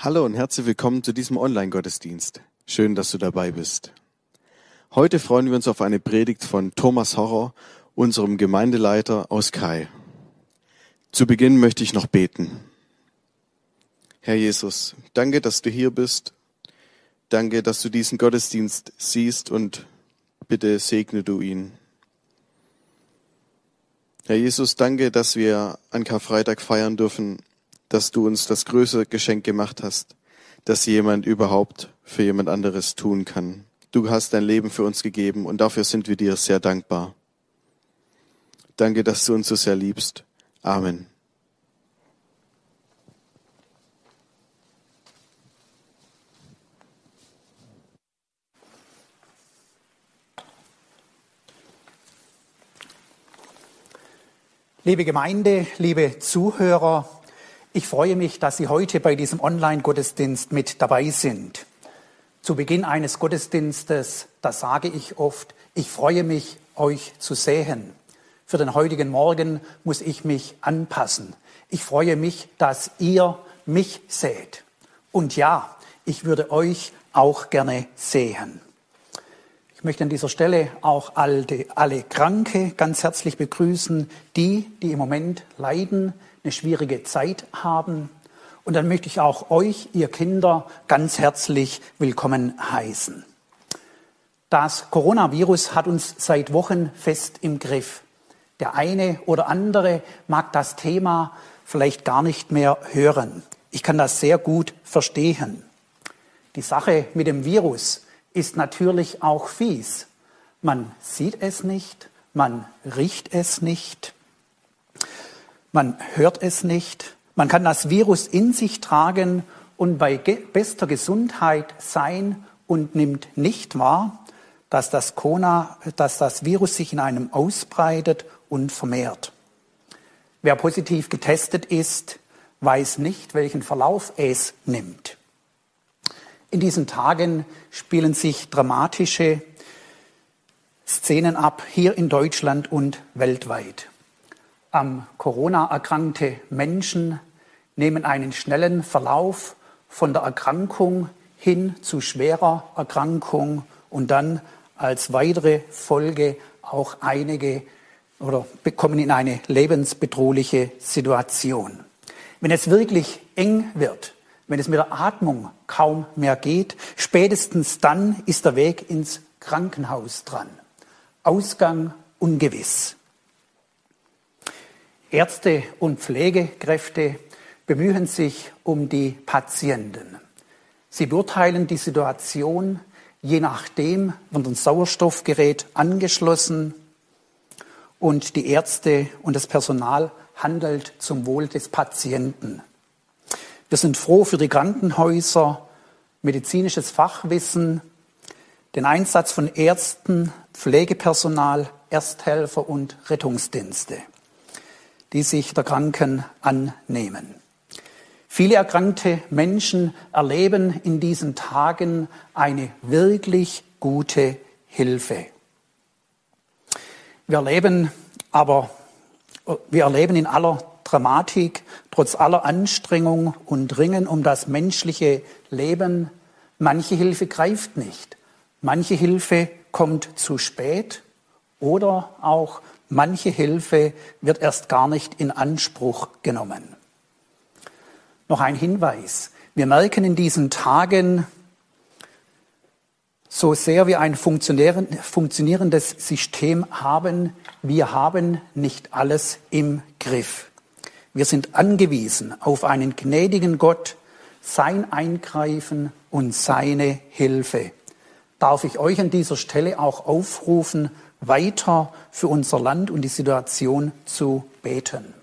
Hallo und herzlich willkommen zu diesem Online-Gottesdienst. Schön, dass du dabei bist. Heute freuen wir uns auf eine Predigt von Thomas Horror, unserem Gemeindeleiter aus Kai. Zu Beginn möchte ich noch beten. Herr Jesus, danke, dass du hier bist. Danke, dass du diesen Gottesdienst siehst und bitte segne du ihn. Herr Jesus, danke, dass wir an Karfreitag feiern dürfen dass du uns das größte Geschenk gemacht hast, dass jemand überhaupt für jemand anderes tun kann. Du hast dein Leben für uns gegeben und dafür sind wir dir sehr dankbar. Danke, dass du uns so sehr liebst. Amen. Liebe Gemeinde, liebe Zuhörer, ich freue mich, dass Sie heute bei diesem Online-Gottesdienst mit dabei sind. Zu Beginn eines Gottesdienstes, da sage ich oft, ich freue mich, euch zu sehen. Für den heutigen Morgen muss ich mich anpassen. Ich freue mich, dass ihr mich seht. Und ja, ich würde euch auch gerne sehen. Ich möchte an dieser Stelle auch alle, alle Kranke ganz herzlich begrüßen, die, die im Moment leiden, eine schwierige Zeit haben. Und dann möchte ich auch euch, ihr Kinder, ganz herzlich willkommen heißen. Das Coronavirus hat uns seit Wochen fest im Griff. Der eine oder andere mag das Thema vielleicht gar nicht mehr hören. Ich kann das sehr gut verstehen. Die Sache mit dem Virus ist natürlich auch fies. Man sieht es nicht, man riecht es nicht, man hört es nicht, man kann das Virus in sich tragen und bei bester Gesundheit sein und nimmt nicht wahr, dass das, Corona, dass das Virus sich in einem ausbreitet und vermehrt. Wer positiv getestet ist, weiß nicht, welchen Verlauf es nimmt. In diesen Tagen spielen sich dramatische Szenen ab, hier in Deutschland und weltweit am Corona erkrankte Menschen nehmen einen schnellen Verlauf von der Erkrankung hin zu schwerer Erkrankung und dann als weitere Folge auch einige oder bekommen in eine lebensbedrohliche Situation. Wenn es wirklich eng wird, wenn es mit der Atmung kaum mehr geht, spätestens dann ist der Weg ins Krankenhaus dran. Ausgang ungewiss. Ärzte und Pflegekräfte bemühen sich um die Patienten. Sie beurteilen die Situation, je nachdem wird ein Sauerstoffgerät angeschlossen und die Ärzte und das Personal handelt zum Wohl des Patienten. Wir sind froh für die Krankenhäuser, medizinisches Fachwissen, den Einsatz von Ärzten, Pflegepersonal, Ersthelfer und Rettungsdienste die sich der Kranken annehmen. Viele erkrankte Menschen erleben in diesen Tagen eine wirklich gute Hilfe. Wir erleben aber, wir erleben in aller Dramatik, trotz aller Anstrengung und Ringen um das menschliche Leben, manche Hilfe greift nicht. Manche Hilfe kommt zu spät oder auch Manche Hilfe wird erst gar nicht in Anspruch genommen. Noch ein Hinweis. Wir merken in diesen Tagen, so sehr wir ein funktionierendes System haben, wir haben nicht alles im Griff. Wir sind angewiesen auf einen gnädigen Gott, sein Eingreifen und seine Hilfe. Darf ich euch an dieser Stelle auch aufrufen, weiter für unser Land und die Situation zu beten.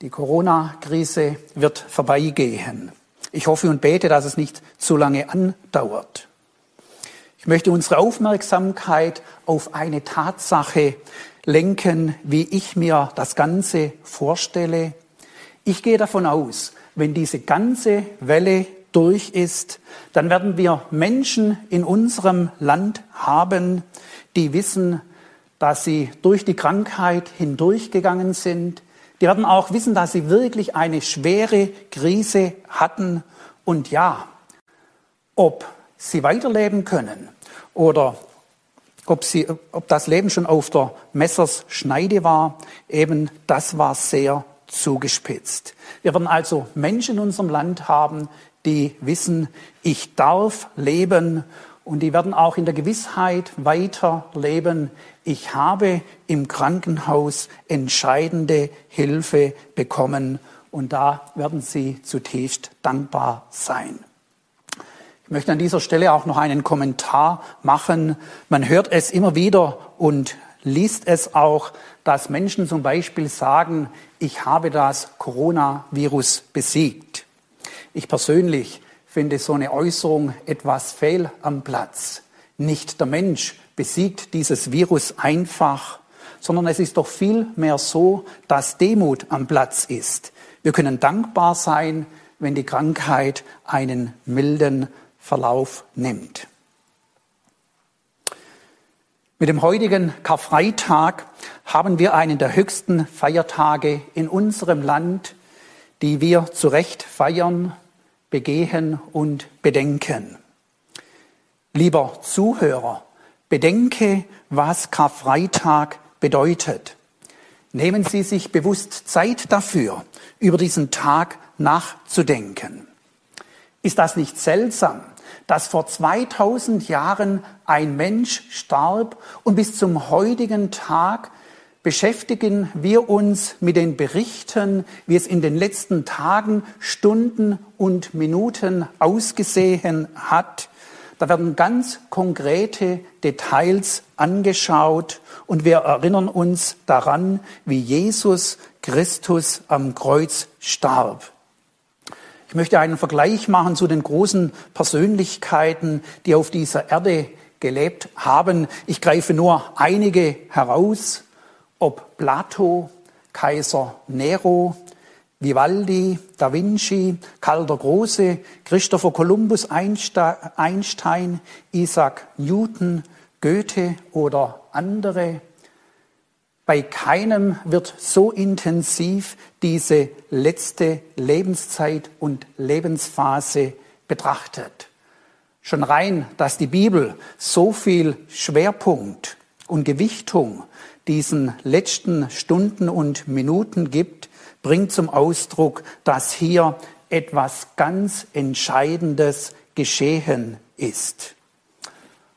Die Corona-Krise wird vorbeigehen. Ich hoffe und bete, dass es nicht zu lange andauert. Ich möchte unsere Aufmerksamkeit auf eine Tatsache lenken, wie ich mir das Ganze vorstelle. Ich gehe davon aus, wenn diese ganze Welle durch ist, dann werden wir Menschen in unserem Land haben, die wissen, dass sie durch die Krankheit hindurchgegangen sind, Die werden auch wissen, dass sie wirklich eine schwere Krise hatten. Und ja, ob sie weiterleben können oder ob, sie, ob das Leben schon auf der Messerschneide war, eben das war sehr zugespitzt. Wir werden also Menschen in unserem Land haben, die wissen, ich darf leben und die werden auch in der Gewissheit weiterleben, ich habe im Krankenhaus entscheidende Hilfe bekommen und da werden sie zutiefst dankbar sein. Ich möchte an dieser Stelle auch noch einen Kommentar machen. Man hört es immer wieder und liest es auch, dass Menschen zum Beispiel sagen, ich habe das Coronavirus besiegt. Ich persönlich finde so eine Äußerung etwas fehl am Platz. Nicht der Mensch besiegt dieses Virus einfach, sondern es ist doch vielmehr so, dass Demut am Platz ist. Wir können dankbar sein, wenn die Krankheit einen milden Verlauf nimmt. Mit dem heutigen Karfreitag haben wir einen der höchsten Feiertage in unserem Land, die wir zu Recht feiern, begehen und bedenken. Lieber Zuhörer, bedenke, was Karfreitag bedeutet. Nehmen Sie sich bewusst Zeit dafür, über diesen Tag nachzudenken. Ist das nicht seltsam, dass vor 2000 Jahren ein Mensch starb und bis zum heutigen Tag beschäftigen wir uns mit den Berichten, wie es in den letzten Tagen, Stunden und Minuten ausgesehen hat. Da werden ganz konkrete Details angeschaut und wir erinnern uns daran, wie Jesus Christus am Kreuz starb. Ich möchte einen Vergleich machen zu den großen Persönlichkeiten, die auf dieser Erde gelebt haben. Ich greife nur einige heraus, ob Plato, Kaiser Nero, Vivaldi, Da Vinci, Karl der Große, Christopher Columbus, Einstein, Isaac Newton, Goethe oder andere. Bei keinem wird so intensiv diese letzte Lebenszeit und Lebensphase betrachtet. Schon rein, dass die Bibel so viel Schwerpunkt und Gewichtung diesen letzten Stunden und Minuten gibt, bringt zum Ausdruck, dass hier etwas ganz Entscheidendes geschehen ist.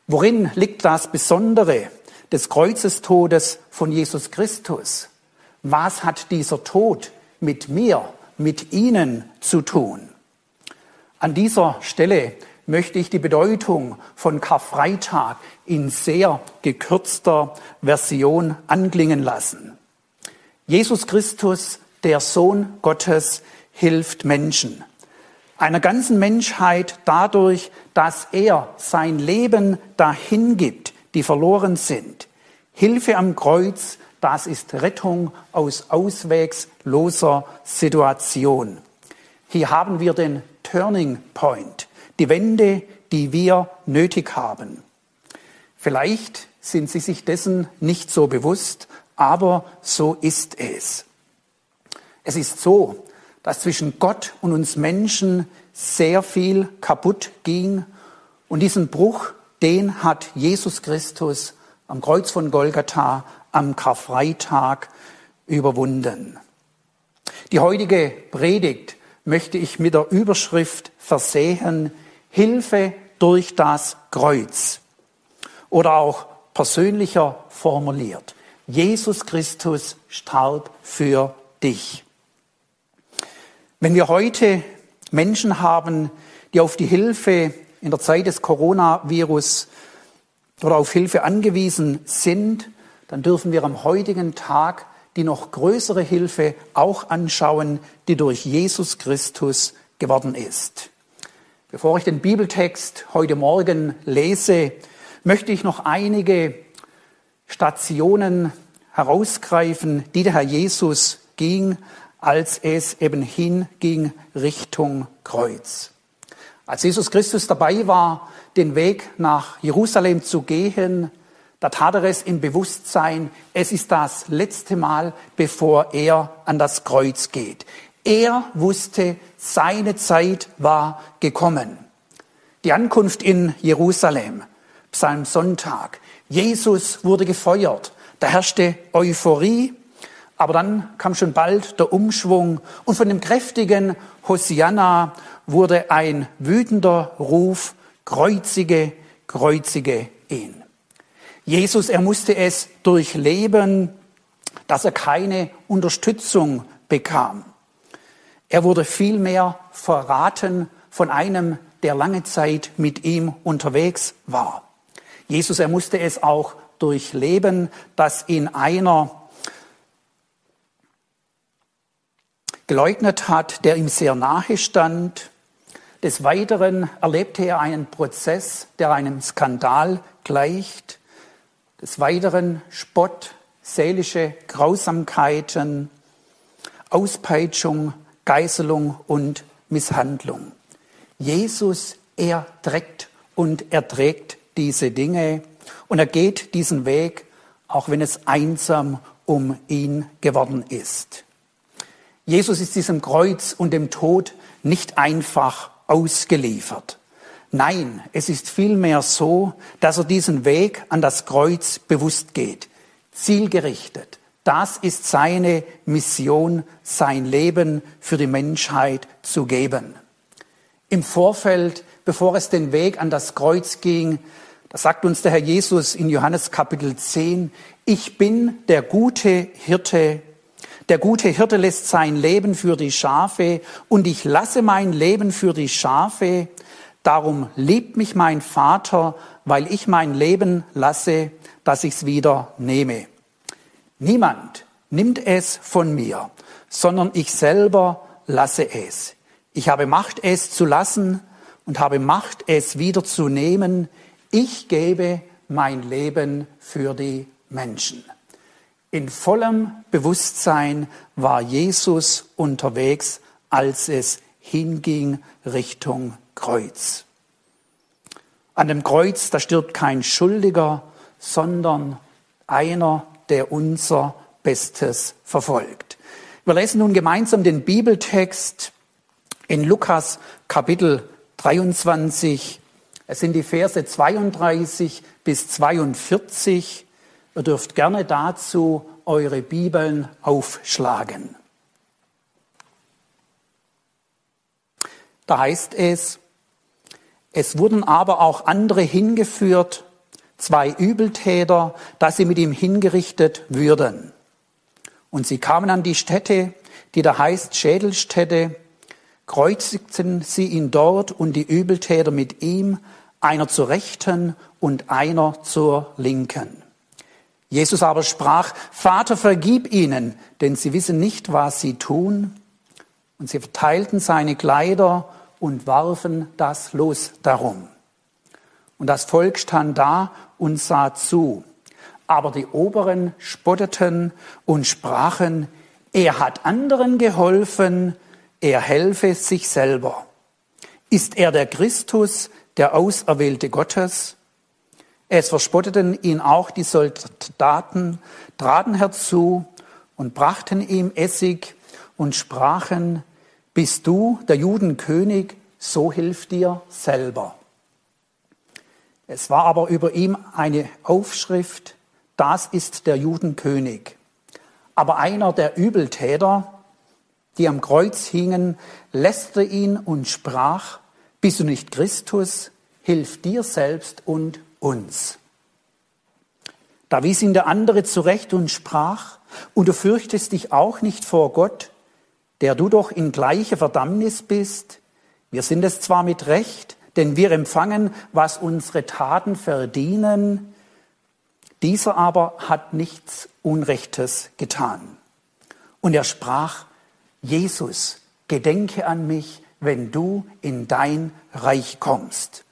Worin liegt das Besondere des Kreuzestodes von Jesus Christus. Was hat dieser Tod mit mir, mit Ihnen zu tun? An dieser Stelle möchte ich die Bedeutung von Karfreitag in sehr gekürzter Version anklingen lassen. Jesus Christus, der Sohn Gottes, hilft Menschen. Einer ganzen Menschheit dadurch, dass er sein Leben dahin gibt, die verloren sind. Hilfe am Kreuz, das ist Rettung aus auswegsloser Situation. Hier haben wir den Turning Point, die Wende, die wir nötig haben. Vielleicht sind Sie sich dessen nicht so bewusst, aber so ist es. Es ist so, dass zwischen Gott und uns Menschen sehr viel kaputt ging und diesen Bruch den hat Jesus Christus am Kreuz von Golgatha am Karfreitag überwunden. Die heutige Predigt möchte ich mit der Überschrift versehen, Hilfe durch das Kreuz. Oder auch persönlicher formuliert, Jesus Christus starb für dich. Wenn wir heute Menschen haben, die auf die Hilfe in der Zeit des Coronavirus oder auf Hilfe angewiesen sind, dann dürfen wir am heutigen Tag die noch größere Hilfe auch anschauen, die durch Jesus Christus geworden ist. Bevor ich den Bibeltext heute Morgen lese, möchte ich noch einige Stationen herausgreifen, die der Herr Jesus ging, als es eben hinging Richtung Kreuz. Als Jesus Christus dabei war, den Weg nach Jerusalem zu gehen, Da tat er es im Bewusstsein, es ist das letzte Mal, bevor er an das Kreuz geht. Er wusste, seine Zeit war gekommen. Die Ankunft in Jerusalem, Psalm Sonntag. Jesus wurde gefeuert. Da herrschte Euphorie, aber dann kam schon bald der Umschwung und von dem kräftigen Hosianna wurde ein wütender Ruf, kreuzige, kreuzige ihn. Jesus, er musste es durchleben, dass er keine Unterstützung bekam. Er wurde vielmehr verraten von einem, der lange Zeit mit ihm unterwegs war. Jesus, er musste es auch durchleben, dass ihn einer geleugnet hat, der ihm sehr nahe stand. Des Weiteren erlebte er einen Prozess, der einem Skandal gleicht. Des Weiteren Spott, seelische Grausamkeiten, Auspeitschung, Geißelung und Misshandlung. Jesus, er trägt und erträgt diese Dinge und er geht diesen Weg, auch wenn es einsam um ihn geworden ist. Jesus ist diesem Kreuz und dem Tod nicht einfach ausgeliefert. Nein, es ist vielmehr so, dass er diesen Weg an das Kreuz bewusst geht, zielgerichtet. Das ist seine Mission, sein Leben für die Menschheit zu geben. Im Vorfeld, bevor es den Weg an das Kreuz ging, da sagt uns der Herr Jesus in Johannes Kapitel 10, ich bin der gute Hirte. Der gute Hirte lässt sein Leben für die Schafe und ich lasse mein Leben für die Schafe. Darum liebt mich mein Vater, weil ich mein Leben lasse, dass ich's wieder nehme. Niemand nimmt es von mir, sondern ich selber lasse es. Ich habe Macht, es zu lassen und habe Macht, es wieder zu nehmen. Ich gebe mein Leben für die Menschen. In vollem Bewusstsein war Jesus unterwegs, als es hinging Richtung Kreuz. An dem Kreuz, da stirbt kein Schuldiger, sondern einer, der unser Bestes verfolgt. Wir lesen nun gemeinsam den Bibeltext in Lukas Kapitel 23. Es sind die Verse 32 bis 42. Ihr dürft gerne dazu eure Bibeln aufschlagen. Da heißt es, es wurden aber auch andere hingeführt, zwei Übeltäter, dass sie mit ihm hingerichtet würden. Und sie kamen an die Stätte, die da heißt Schädelstätte, kreuzigten sie ihn dort und die Übeltäter mit ihm, einer zur Rechten und einer zur Linken. Jesus aber sprach, Vater, vergib ihnen, denn sie wissen nicht, was sie tun. Und sie verteilten seine Kleider und warfen das Los darum. Und das Volk stand da und sah zu. Aber die Oberen spotteten und sprachen, er hat anderen geholfen, er helfe sich selber. Ist er der Christus, der Auserwählte Gottes? Es verspotteten ihn auch die Soldaten, traten herzu und brachten ihm Essig und sprachen, bist du der Judenkönig, so hilf dir selber. Es war aber über ihm eine Aufschrift, das ist der Judenkönig. Aber einer der Übeltäter, die am Kreuz hingen, lästerte ihn und sprach, bist du nicht Christus, hilf dir selbst und uns. Da wies ihn der andere zurecht und sprach, und du fürchtest dich auch nicht vor Gott, der du doch in gleiche Verdammnis bist. Wir sind es zwar mit Recht, denn wir empfangen, was unsere Taten verdienen. Dieser aber hat nichts Unrechtes getan. Und er sprach, Jesus, gedenke an mich, wenn du in dein Reich kommst.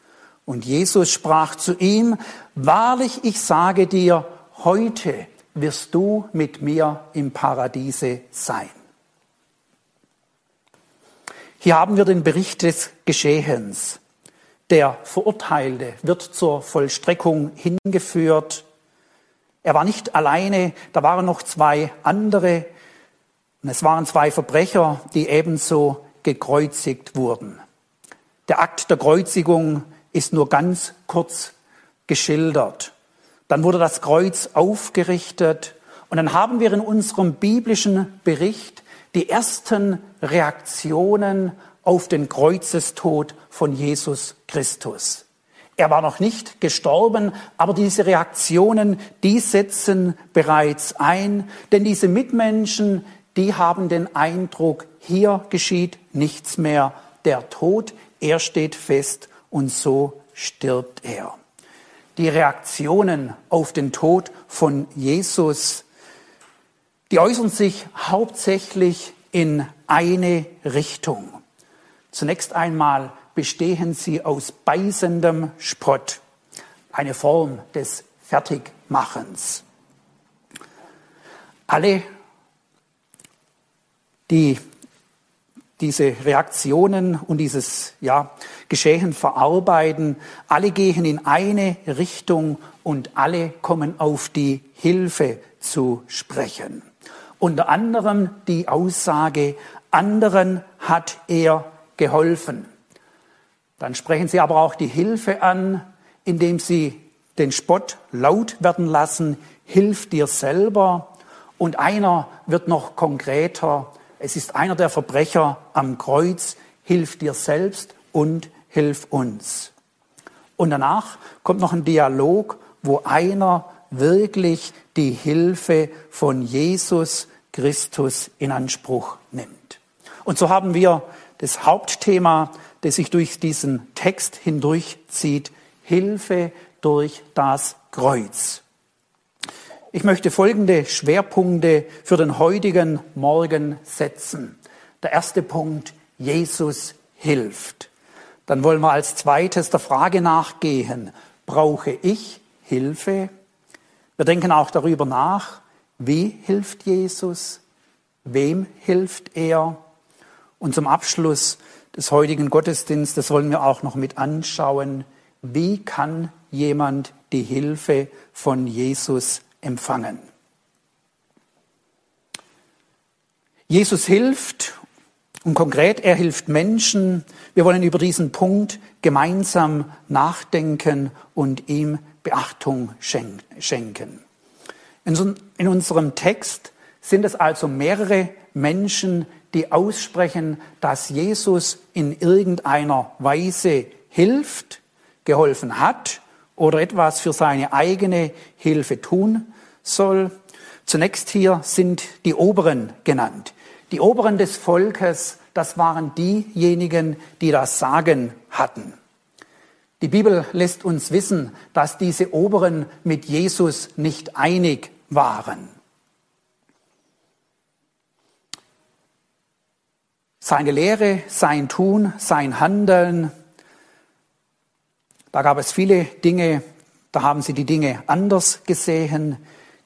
Und Jesus sprach zu ihm, wahrlich, ich sage dir, heute wirst du mit mir im Paradiese sein. Hier haben wir den Bericht des Geschehens. Der Verurteilte wird zur Vollstreckung hingeführt. Er war nicht alleine, da waren noch zwei andere. Und es waren zwei Verbrecher, die ebenso gekreuzigt wurden. Der Akt der Kreuzigung ist nur ganz kurz geschildert. Dann wurde das Kreuz aufgerichtet und dann haben wir in unserem biblischen Bericht die ersten Reaktionen auf den Kreuzestod von Jesus Christus. Er war noch nicht gestorben, aber diese Reaktionen, die setzen bereits ein, denn diese Mitmenschen, die haben den Eindruck, hier geschieht nichts mehr. Der Tod, er steht fest und so stirbt er. Die Reaktionen auf den Tod von Jesus, die äußern sich hauptsächlich in eine Richtung. Zunächst einmal bestehen sie aus beißendem Spott, eine Form des Fertigmachens. Alle, die diese Reaktionen und dieses ja, Geschehen verarbeiten, alle gehen in eine Richtung und alle kommen auf die Hilfe zu sprechen. Unter anderem die Aussage, anderen hat er geholfen. Dann sprechen sie aber auch die Hilfe an, indem sie den Spott laut werden lassen, hilf dir selber. Und einer wird noch konkreter, es ist einer der Verbrecher am Kreuz, hilf dir selbst und hilf uns. Und danach kommt noch ein Dialog, wo einer wirklich die Hilfe von Jesus Christus in Anspruch nimmt. Und so haben wir das Hauptthema das sich durch diesen Text hindurchzieht, Hilfe durch das Kreuz. Ich möchte folgende Schwerpunkte für den heutigen Morgen setzen. Der erste Punkt, Jesus hilft. Dann wollen wir als zweites der Frage nachgehen, brauche ich Hilfe? Wir denken auch darüber nach, wie hilft Jesus? Wem hilft er? Und zum Abschluss des heutigen Gottesdienstes wollen wir auch noch mit anschauen, wie kann jemand die Hilfe von Jesus empfangen. Jesus hilft und konkret, er hilft Menschen. Wir wollen über diesen Punkt gemeinsam nachdenken und ihm Beachtung schenken. In unserem Text sind es also mehrere Menschen, die aussprechen, dass Jesus in irgendeiner Weise hilft, geholfen hat oder etwas für seine eigene Hilfe tun soll. Zunächst hier sind die Oberen genannt. Die Oberen des Volkes, das waren diejenigen, die das Sagen hatten. Die Bibel lässt uns wissen, dass diese Oberen mit Jesus nicht einig waren. Seine Lehre, sein Tun, sein Handeln, da gab es viele Dinge, da haben sie die Dinge anders gesehen.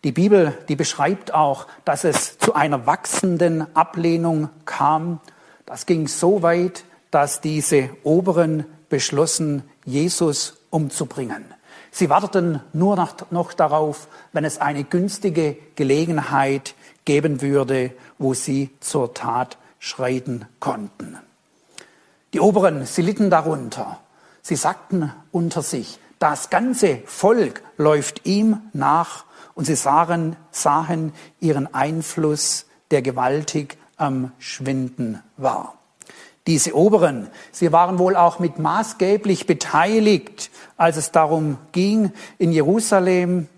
Die Bibel, die beschreibt auch, dass es zu einer wachsenden Ablehnung kam. Das ging so weit, dass diese Oberen beschlossen, Jesus umzubringen. Sie warteten nur noch, darauf, wenn es eine günstige Gelegenheit geben würde, wo sie zur Tat schreiten konnten. Die Oberen, sie litten darunter. Sie sagten unter sich, das ganze Volk läuft ihm nach und sie sahen, sahen ihren Einfluss, der gewaltig am Schwinden war. Diese Oberen, sie waren wohl auch mit maßgeblich beteiligt, als es darum ging, in Jerusalem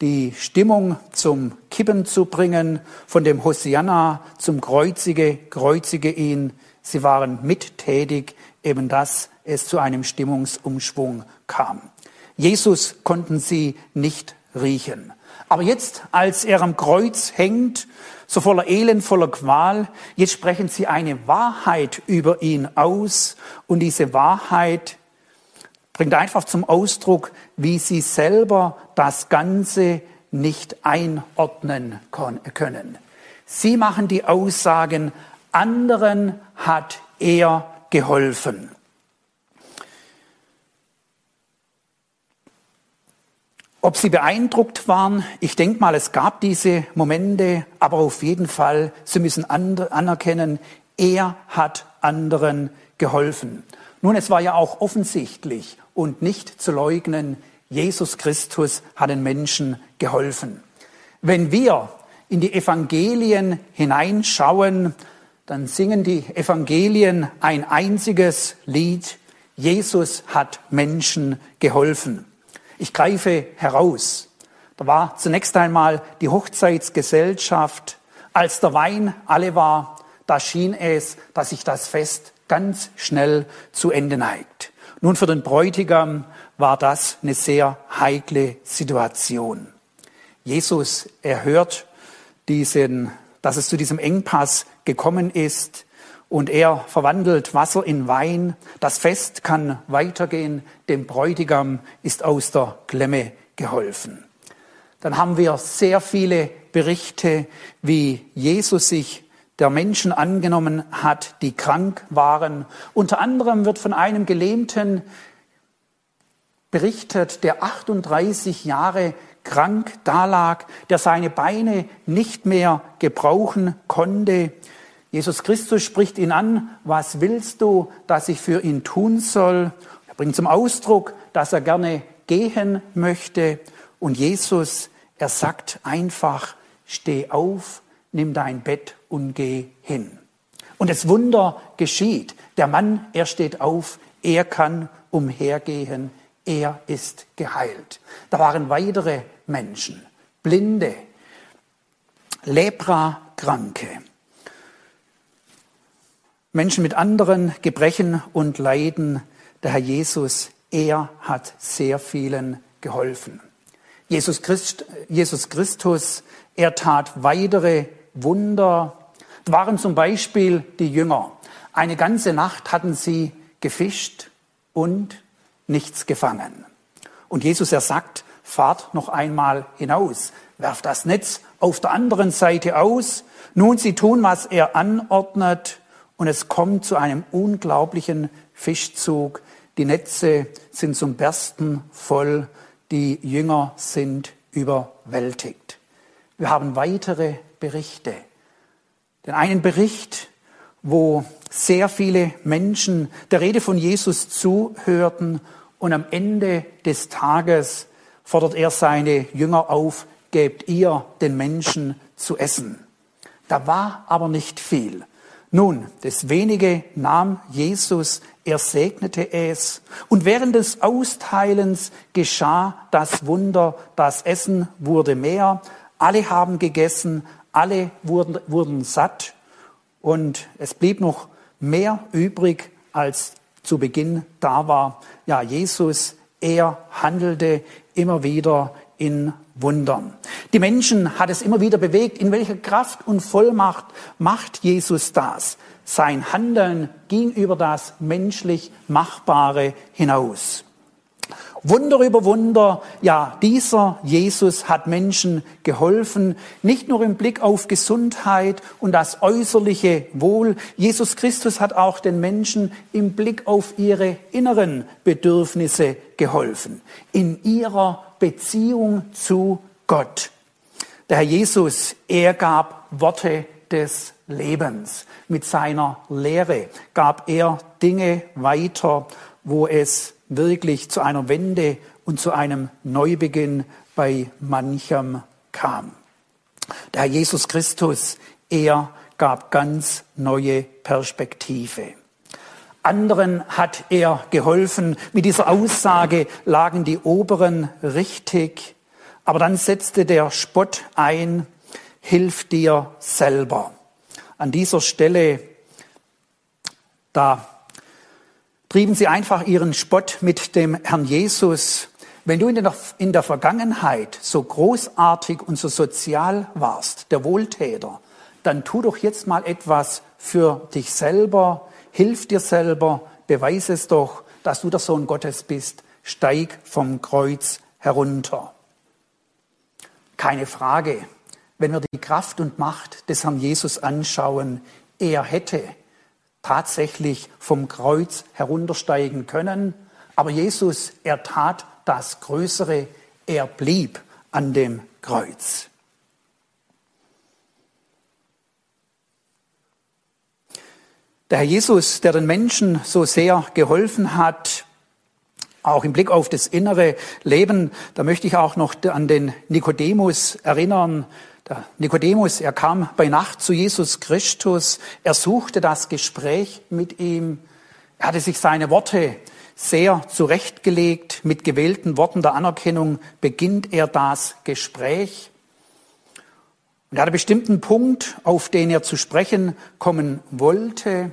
die Stimmung zum Kippen zu bringen, von dem Hosianna zum Kreuzige, kreuzige ihn. Sie waren mittätig, eben dass es zu einem Stimmungsumschwung kam. Jesus konnten sie nicht riechen. Aber jetzt, als er am Kreuz hängt, so voller Elend, voller Qual, jetzt sprechen sie eine Wahrheit über ihn aus und diese Wahrheit bringt einfach zum Ausdruck, wie sie selber das Ganze nicht einordnen können. Sie machen die Aussagen, anderen hat er geholfen. Ob sie beeindruckt waren, ich denke mal, es gab diese Momente, aber auf jeden Fall, sie müssen anerkennen, er hat anderen geholfen. Nun, es war ja auch offensichtlich und nicht zu leugnen, Jesus Christus hat den Menschen geholfen. Wenn wir in die Evangelien hineinschauen, dann singen die Evangelien ein einziges Lied. Jesus hat Menschen geholfen. Ich greife heraus. Da war zunächst einmal die Hochzeitsgesellschaft. Als der Wein alle war, da schien es, dass sich das Fest ganz schnell zu Ende neigt. Nun für den Bräutigam war das eine sehr heikle Situation. Jesus erhört diesen, dass es zu diesem Engpass gekommen ist und er verwandelt Wasser in Wein. Das Fest kann weitergehen. Dem Bräutigam ist aus der Klemme geholfen. Dann haben wir sehr viele Berichte, wie Jesus sich der Menschen angenommen hat, die krank waren. Unter anderem wird von einem Gelähmten berichtet, der 38 Jahre krank dalag, der seine Beine nicht mehr gebrauchen konnte. Jesus Christus spricht ihn an, was willst du, dass ich für ihn tun soll? Er bringt zum Ausdruck, dass er gerne gehen möchte. Und Jesus, er sagt einfach, steh auf, nimm dein Bett und geh hin. Und das Wunder geschieht. Der Mann, er steht auf, er kann umhergehen, er ist geheilt. Da waren weitere Menschen, Blinde, Lepra-Kranke. Menschen mit anderen Gebrechen und Leiden, der Herr Jesus, er hat sehr vielen geholfen. Jesus, Christ, Jesus Christus, er tat weitere Wunder. Waren zum Beispiel die Jünger. Eine ganze Nacht hatten sie gefischt und nichts gefangen. Und Jesus, er sagt, fahrt noch einmal hinaus, werft das Netz auf der anderen Seite aus. Nun, sie tun, was er anordnet und es kommt zu einem unglaublichen Fischzug. Die Netze sind zum Bersten voll. Die Jünger sind überwältigt. Wir haben weitere Berichte. Den einen Bericht, wo sehr viele Menschen der Rede von Jesus zuhörten und am Ende des Tages fordert er seine Jünger auf, gebt ihr den Menschen zu essen. Da war aber nicht viel. Nun, das wenige nahm Jesus, er segnete es und während des Austeilens geschah das Wunder, das Essen wurde mehr, alle haben gegessen, alle wurden, wurden satt und es blieb noch mehr übrig, als zu Beginn da war. Ja, Jesus, er handelte immer wieder in Wundern. Die Menschen hat es immer wieder bewegt. In welcher Kraft und Vollmacht macht Jesus das? Sein Handeln ging über das menschlich Machbare hinaus. Wunder über Wunder, ja, dieser Jesus hat Menschen geholfen, nicht nur im Blick auf Gesundheit und das äußerliche Wohl. Jesus Christus hat auch den Menschen im Blick auf ihre inneren Bedürfnisse geholfen, in ihrer Beziehung zu Gott. Der Herr Jesus, er gab Worte des Lebens. Mit seiner Lehre gab er Dinge weiter, wo es wirklich zu einer Wende und zu einem Neubeginn bei manchem kam. Der Herr Jesus Christus, er gab ganz neue Perspektive. Anderen hat er geholfen. Mit dieser Aussage lagen die Oberen richtig. Aber dann setzte der Spott ein, hilf dir selber. An dieser Stelle, da trieben sie einfach ihren Spott mit dem Herrn Jesus. Wenn du in der, in der Vergangenheit so großartig und so sozial warst, der Wohltäter, dann tu doch jetzt mal etwas für dich selber, hilf dir selber, beweise es doch, dass du der Sohn Gottes bist, steig vom Kreuz herunter. Keine Frage, wenn wir die Kraft und Macht des Herrn Jesus anschauen, er hätte tatsächlich vom Kreuz heruntersteigen können, aber Jesus, er tat das Größere, er blieb an dem Kreuz. Der Herr Jesus, der den Menschen so sehr geholfen hat, auch im Blick auf das innere Leben, da möchte ich auch noch an den Nikodemus erinnern. Der Nikodemus, er kam bei Nacht zu Jesus Christus, er suchte das Gespräch mit ihm, er hatte sich seine Worte sehr zurechtgelegt, mit gewählten Worten der Anerkennung beginnt er das Gespräch. Und er hatte bestimmten Punkt, auf den er zu sprechen kommen wollte.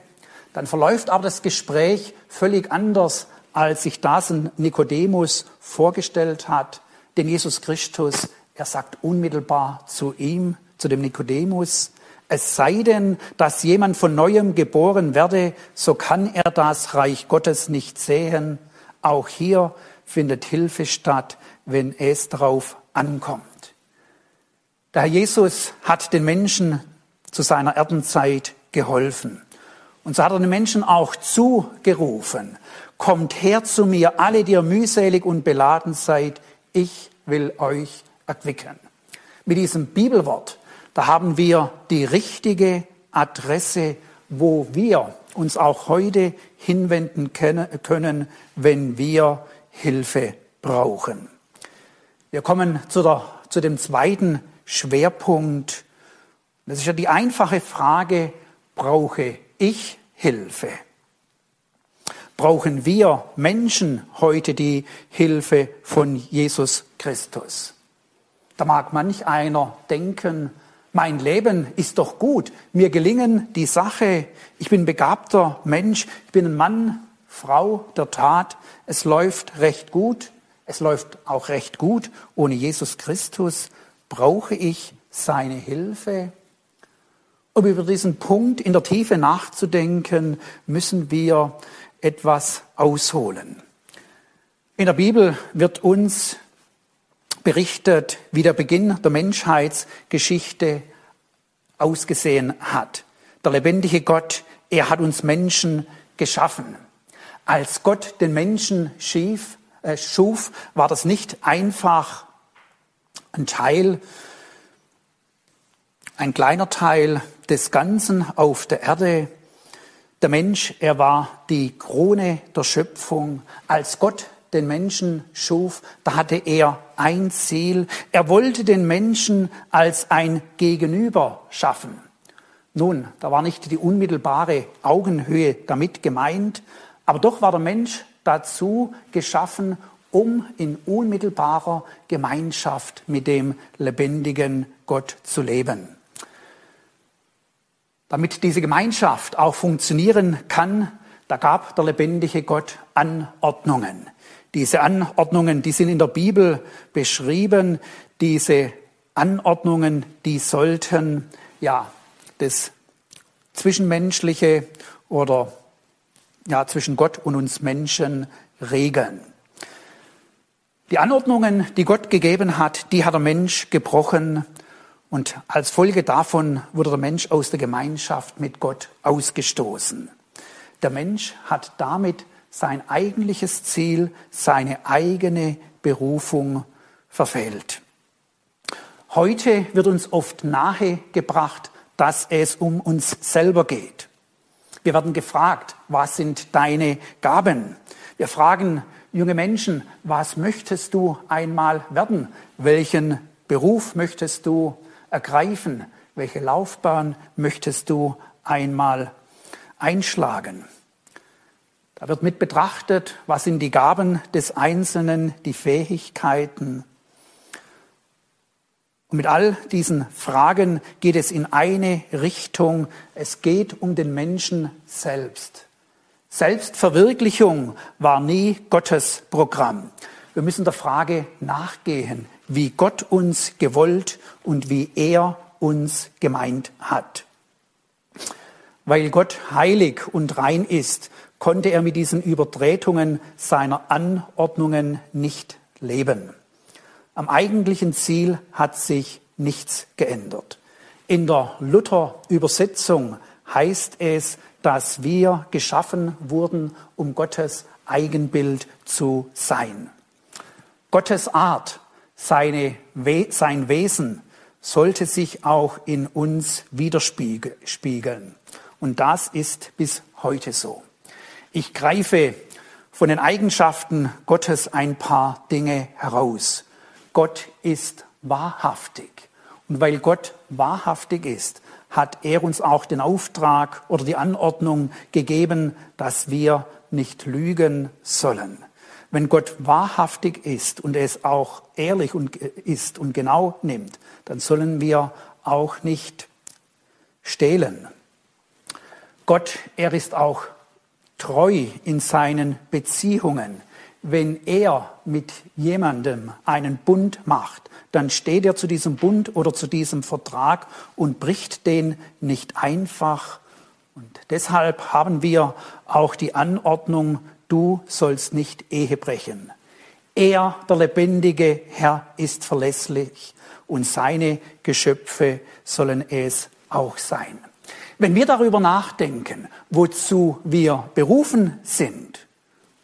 Dann verläuft aber das Gespräch völlig anders, als sich das ein Nikodemus vorgestellt hat. Denn Jesus Christus, er sagt unmittelbar zu ihm, zu dem Nikodemus, es sei denn, dass jemand von neuem geboren werde, so kann er das Reich Gottes nicht sehen. Auch hier findet Hilfe statt, wenn es darauf ankommt. Der Herr Jesus hat den Menschen zu seiner Erdenzeit geholfen. Und so hat er den Menschen auch zugerufen, kommt her zu mir, alle, die ihr mühselig und beladen seid, ich will euch erquicken. Mit diesem Bibelwort, da haben wir die richtige Adresse, wo wir uns auch heute hinwenden können, wenn wir Hilfe brauchen. Wir kommen zu, der, zu dem zweiten Schwerpunkt. Das ist ja die einfache Frage, brauche ich Hilfe? Brauchen wir Menschen heute die Hilfe von Jesus Christus? Da mag manch einer denken, mein Leben ist doch gut, mir gelingen die Sache, ich bin begabter Mensch, ich bin ein Mann, Frau der Tat, es läuft recht gut, es läuft auch recht gut ohne Jesus Christus, brauche ich seine Hilfe? Um über diesen Punkt in der Tiefe nachzudenken, müssen wir etwas ausholen. In der Bibel wird uns berichtet, wie der Beginn der Menschheitsgeschichte ausgesehen hat. Der lebendige Gott, er hat uns Menschen geschaffen. Als Gott den Menschen schief, äh, schuf, war das nicht einfach ein Teil, ein kleiner Teil des Ganzen auf der Erde. Der Mensch, er war die Krone der Schöpfung. Als Gott den Menschen schuf, da hatte er ein Ziel. Er wollte den Menschen als ein Gegenüber schaffen. Nun, da war nicht die unmittelbare Augenhöhe damit gemeint, aber doch war der Mensch dazu geschaffen, um in unmittelbarer Gemeinschaft mit dem lebendigen Gott zu leben. Damit diese Gemeinschaft auch funktionieren kann, da gab der lebendige Gott Anordnungen. Diese Anordnungen, die sind in der Bibel beschrieben. Diese Anordnungen, die sollten ja das Zwischenmenschliche oder ja zwischen Gott und uns Menschen regeln. Die Anordnungen, die Gott gegeben hat, die hat der Mensch gebrochen und als Folge davon wurde der Mensch aus der Gemeinschaft mit Gott ausgestoßen. Der Mensch hat damit sein eigentliches Ziel, seine eigene Berufung verfehlt. Heute wird uns oft nahegebracht, dass es um uns selber geht. Wir werden gefragt, was sind deine Gaben? Wir fragen junge Menschen, was möchtest du einmal werden? Welchen Beruf möchtest du ergreifen? Welche Laufbahn möchtest du einmal einschlagen? Da wird mit betrachtet, was sind die Gaben des Einzelnen, die Fähigkeiten. Und mit all diesen Fragen geht es in eine Richtung. Es geht um den Menschen selbst. Selbstverwirklichung war nie Gottes Programm. Wir müssen der Frage nachgehen, wie Gott uns gewollt und wie er uns gemeint hat. Weil Gott heilig und rein ist, konnte er mit diesen Übertretungen seiner Anordnungen nicht leben. Am eigentlichen Ziel hat sich nichts geändert. In der Luther-Übersetzung heißt es, dass wir geschaffen wurden, um Gottes Eigenbild zu sein. Gottes Art, seine, sein Wesen sollte sich auch in uns widerspiegeln. Und das ist bis heute so. Ich greife von den Eigenschaften Gottes ein paar Dinge heraus. Gott ist wahrhaftig. Und weil Gott wahrhaftig ist, hat er uns auch den Auftrag oder die Anordnung gegeben, dass wir nicht lügen sollen. Wenn Gott wahrhaftig ist und es auch ehrlich und ist und genau nimmt, dann sollen wir auch nicht stehlen. Gott, er ist auch treu in seinen Beziehungen. Wenn er mit jemandem einen Bund macht, dann steht er zu diesem Bund oder zu diesem Vertrag und bricht den nicht einfach. Und deshalb haben wir auch die Anordnung, du sollst nicht Ehe brechen. Er, der lebendige Herr, ist verlässlich und seine Geschöpfe sollen es auch sein. Wenn wir darüber nachdenken, wozu wir berufen sind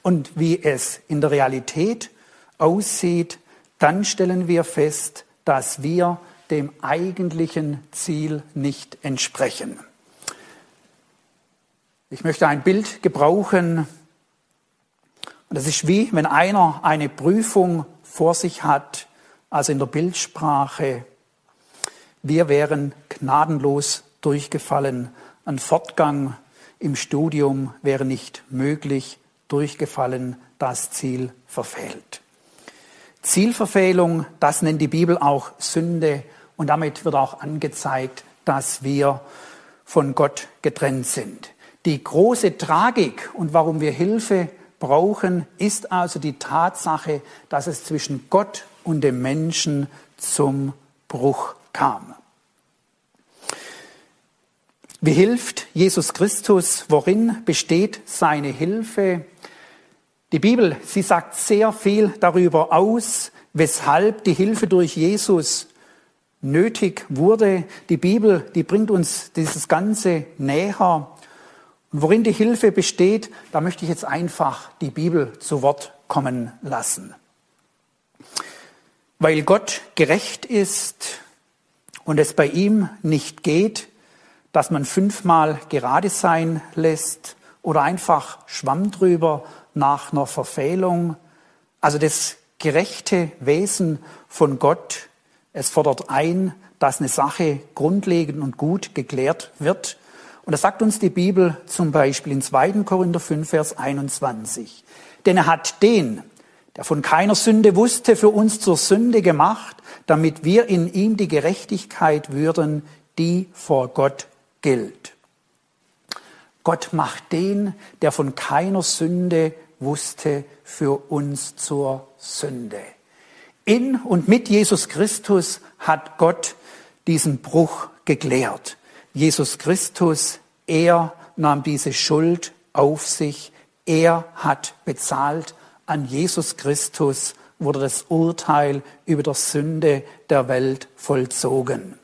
und wie es in der Realität aussieht, dann stellen wir fest, dass wir dem eigentlichen Ziel nicht entsprechen. Ich möchte ein Bild gebrauchen. Und das ist wie, wenn einer eine Prüfung vor sich hat, also in der Bildsprache. Wir wären gnadenlos durchgefallen. Ein Fortgang im Studium wäre nicht möglich, durchgefallen, das Ziel verfehlt. Zielverfehlung, das nennt die Bibel auch Sünde und damit wird auch angezeigt, dass wir von Gott getrennt sind. Die große Tragik und warum wir Hilfe brauchen, ist also die Tatsache, dass es zwischen Gott und dem Menschen zum Bruch kam. Wie hilft Jesus Christus? Worin besteht seine Hilfe? Die Bibel, sie sagt sehr viel darüber aus, weshalb die Hilfe durch Jesus nötig wurde. Die Bibel, die bringt uns dieses Ganze näher. Und worin die Hilfe besteht, da möchte ich jetzt einfach die Bibel zu Wort kommen lassen. Weil Gott gerecht ist und es bei ihm nicht geht, dass man fünfmal gerade sein lässt oder einfach Schwamm drüber nach einer Verfehlung. Also das gerechte Wesen von Gott, es fordert ein, dass eine Sache grundlegend und gut geklärt wird. Und das sagt uns die Bibel zum Beispiel in 2. Korinther 5, Vers 21. Denn er hat den, der von keiner Sünde wusste, für uns zur Sünde gemacht, damit wir in ihm die Gerechtigkeit würden, die vor Gott gilt. Gott macht den, der von keiner Sünde wusste, für uns zur Sünde. In und mit Jesus Christus hat Gott diesen Bruch geklärt. Jesus Christus, er nahm diese Schuld auf sich, er hat bezahlt. An Jesus Christus wurde das Urteil über die Sünde der Welt vollzogen.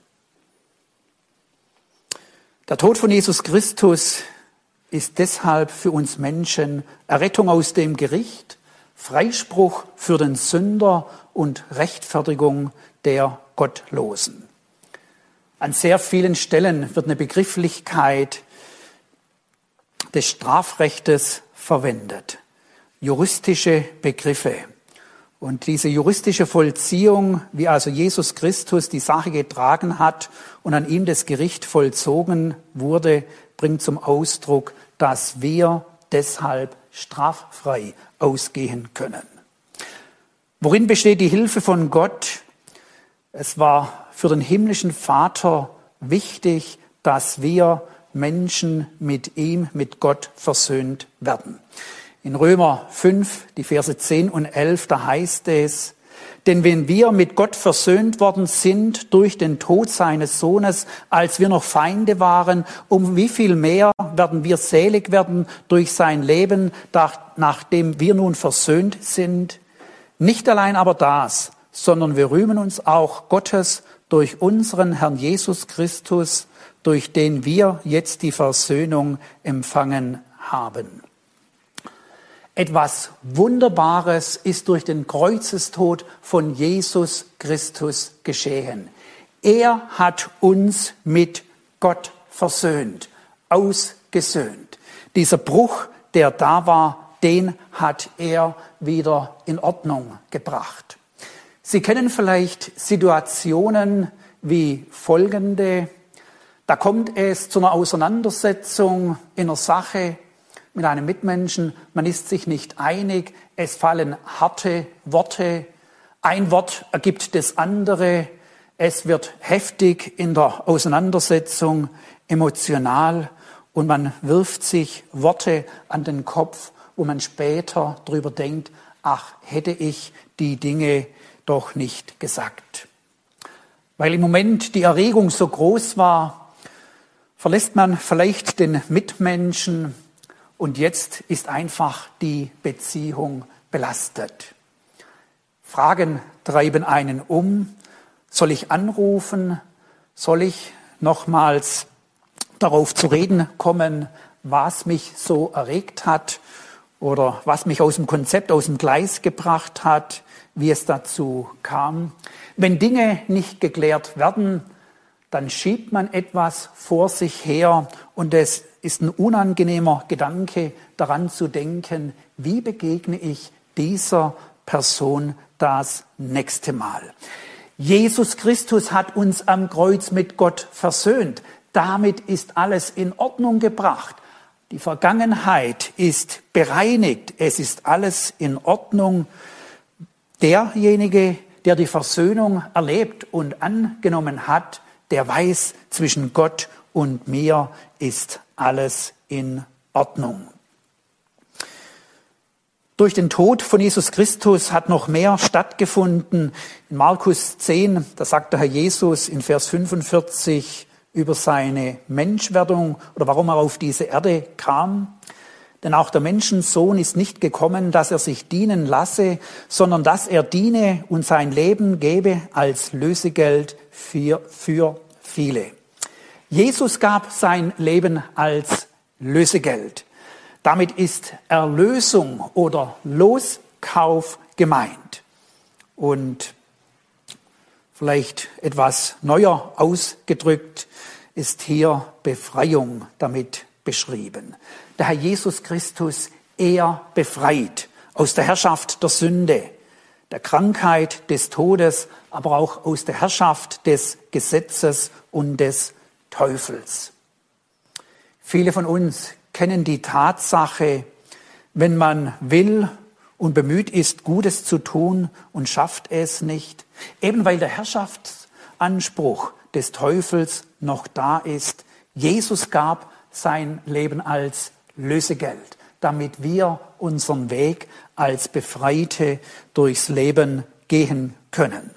Der Tod von Jesus Christus ist deshalb für uns Menschen Errettung aus dem Gericht, Freispruch für den Sünder und Rechtfertigung der Gottlosen. An sehr vielen Stellen wird eine Begrifflichkeit des Strafrechtes verwendet. Juristische Begriffe. Und diese juristische Vollziehung, wie also Jesus Christus die Sache getragen hat und an ihm das Gericht vollzogen wurde, bringt zum Ausdruck, dass wir deshalb straffrei ausgehen können. Worin besteht die Hilfe von Gott? Es war für den himmlischen Vater wichtig, dass wir Menschen mit ihm, mit Gott versöhnt werden. In Römer 5, die Verse 10 und 11, da heißt es, denn wenn wir mit Gott versöhnt worden sind durch den Tod seines Sohnes, als wir noch Feinde waren, um wie viel mehr werden wir selig werden durch sein Leben, nachdem wir nun versöhnt sind? Nicht allein aber das, sondern wir rühmen uns auch Gottes durch unseren Herrn Jesus Christus, durch den wir jetzt die Versöhnung empfangen haben. Etwas Wunderbares ist durch den Kreuzestod von Jesus Christus geschehen. Er hat uns mit Gott versöhnt, ausgesöhnt. Dieser Bruch, der da war, den hat er wieder in Ordnung gebracht. Sie kennen vielleicht Situationen wie folgende. Da kommt es zu einer Auseinandersetzung in einer Sache, mit einem Mitmenschen, man ist sich nicht einig, es fallen harte Worte, ein Wort ergibt das andere, es wird heftig in der Auseinandersetzung, emotional. Und man wirft sich Worte an den Kopf, wo man später darüber denkt, ach, hätte ich die Dinge doch nicht gesagt. Weil im Moment die Erregung so groß war, verlässt man vielleicht den Mitmenschen, und jetzt ist einfach die Beziehung belastet. Fragen treiben einen um. Soll ich anrufen? Soll ich nochmals darauf zu reden kommen, was mich so erregt hat oder was mich aus dem Konzept, aus dem Gleis gebracht hat, wie es dazu kam? Wenn Dinge nicht geklärt werden, dann schiebt man etwas vor sich her und es ist ein unangenehmer Gedanke, daran zu denken, wie begegne ich dieser Person das nächste Mal. Jesus Christus hat uns am Kreuz mit Gott versöhnt. Damit ist alles in Ordnung gebracht. Die Vergangenheit ist bereinigt. Es ist alles in Ordnung. Derjenige, der die Versöhnung erlebt und angenommen hat, der weiß, zwischen Gott und mir ist alles in Ordnung. Durch den Tod von Jesus Christus hat noch mehr stattgefunden. In Markus 10, da sagt der Herr Jesus in Vers 45 über seine Menschwerdung oder warum er auf diese Erde kam. Denn auch der Menschensohn ist nicht gekommen, dass er sich dienen lasse, sondern dass er diene und sein Leben gebe als Lösegeld für, für viele. Jesus gab sein Leben als Lösegeld. Damit ist Erlösung oder Loskauf gemeint. Und vielleicht etwas neuer ausgedrückt ist hier Befreiung damit beschrieben. Der Herr Jesus Christus, er befreit aus der Herrschaft der Sünde, der Krankheit, des Todes, aber auch aus der Herrschaft des Gesetzes und des Teufels. Viele von uns kennen die Tatsache, wenn man will und bemüht ist, Gutes zu tun und schafft es nicht, eben weil der Herrschaftsanspruch des Teufels noch da ist. Jesus gab sein Leben als Lösegeld, damit wir unseren Weg als Befreite durchs Leben gehen können.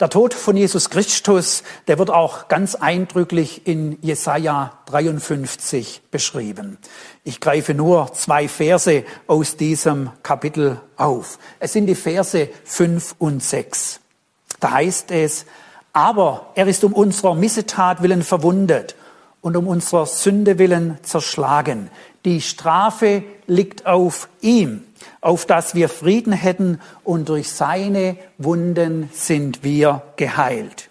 Der Tod von Jesus Christus, der wird auch ganz eindrücklich in Jesaja 53 beschrieben. Ich greife nur zwei Verse aus diesem Kapitel auf. Es sind die Verse 5 und 6. Da heißt es, aber er ist um unserer Missetat willen verwundet und um unserer Sünde willen zerschlagen. Die Strafe liegt auf ihm, auf dass wir Frieden hätten und durch seine Wunden sind wir geheilt.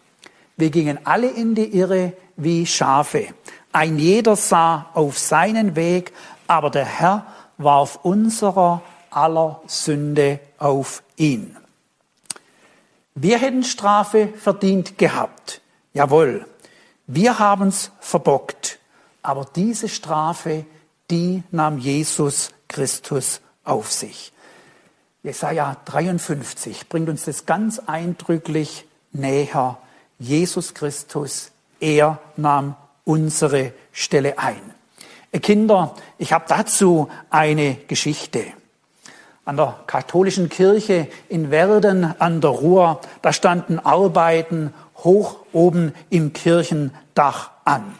Wir gingen alle in die Irre wie Schafe. Ein jeder sah auf seinen Weg, aber der Herr warf unserer aller Sünde auf ihn. Wir hätten Strafe verdient gehabt. Jawohl. Wir haben's verbockt, aber diese Strafe, die nahm Jesus Christus auf sich. Jesaja 53 bringt uns das ganz eindrücklich näher. Jesus Christus, er nahm unsere Stelle ein. Kinder, ich habe dazu eine Geschichte. An der katholischen Kirche in Werden an der Ruhr, da standen Arbeiten hoch oben im Kirchendach an.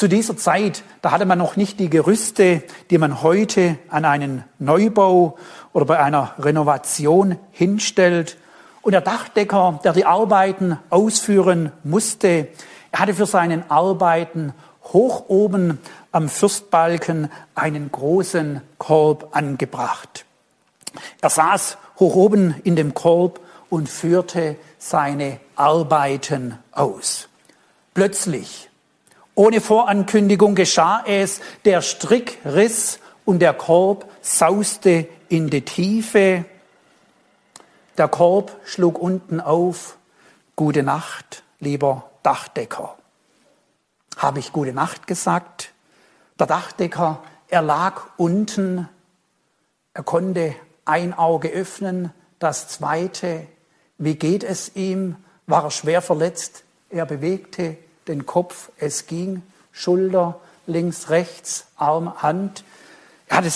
Zu dieser Zeit, da hatte man noch nicht die Gerüste, die man heute an einen Neubau oder bei einer Renovation hinstellt. Und der Dachdecker, der die Arbeiten ausführen musste, er hatte für seinen Arbeiten hoch oben am Fürstbalken einen großen Korb angebracht. Er saß hoch oben in dem Korb und führte seine Arbeiten aus. Plötzlich, ohne Vorankündigung geschah es, der Strick riss und der Korb sauste in die Tiefe. Der Korb schlug unten auf. Gute Nacht, lieber Dachdecker. Habe ich gute Nacht gesagt? Der Dachdecker, er lag unten. Er konnte ein Auge öffnen, das zweite. Wie geht es ihm? War er schwer verletzt? Er bewegte den Kopf. Es ging Schulter, links, rechts, Arm, Hand. Er hatte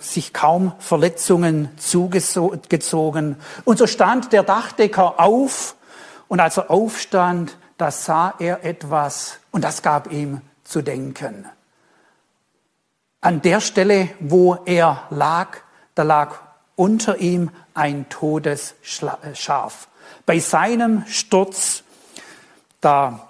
sich kaum Verletzungen zugezogen. Und so stand der Dachdecker auf. Und als er aufstand, da sah er etwas und das gab ihm zu denken. An der Stelle, wo er lag, da lag unter ihm ein totes Schaf. Bei seinem Sturz, da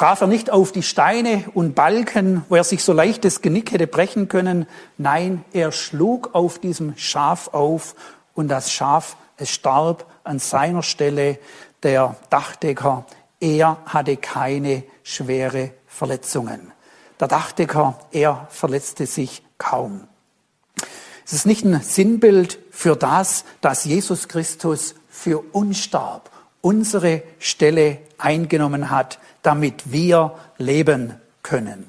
traf er nicht auf die Steine und Balken, wo er sich so leicht das Genick hätte brechen können. Nein, er schlug auf diesem Schaf auf und das Schaf, es starb an seiner Stelle. Der Dachdecker, er hatte keine schwere Verletzungen. Der Dachdecker, er verletzte sich kaum. Es ist nicht ein Sinnbild für das, dass Jesus Christus für uns starb, unsere Stelle eingenommen hat, damit wir leben können.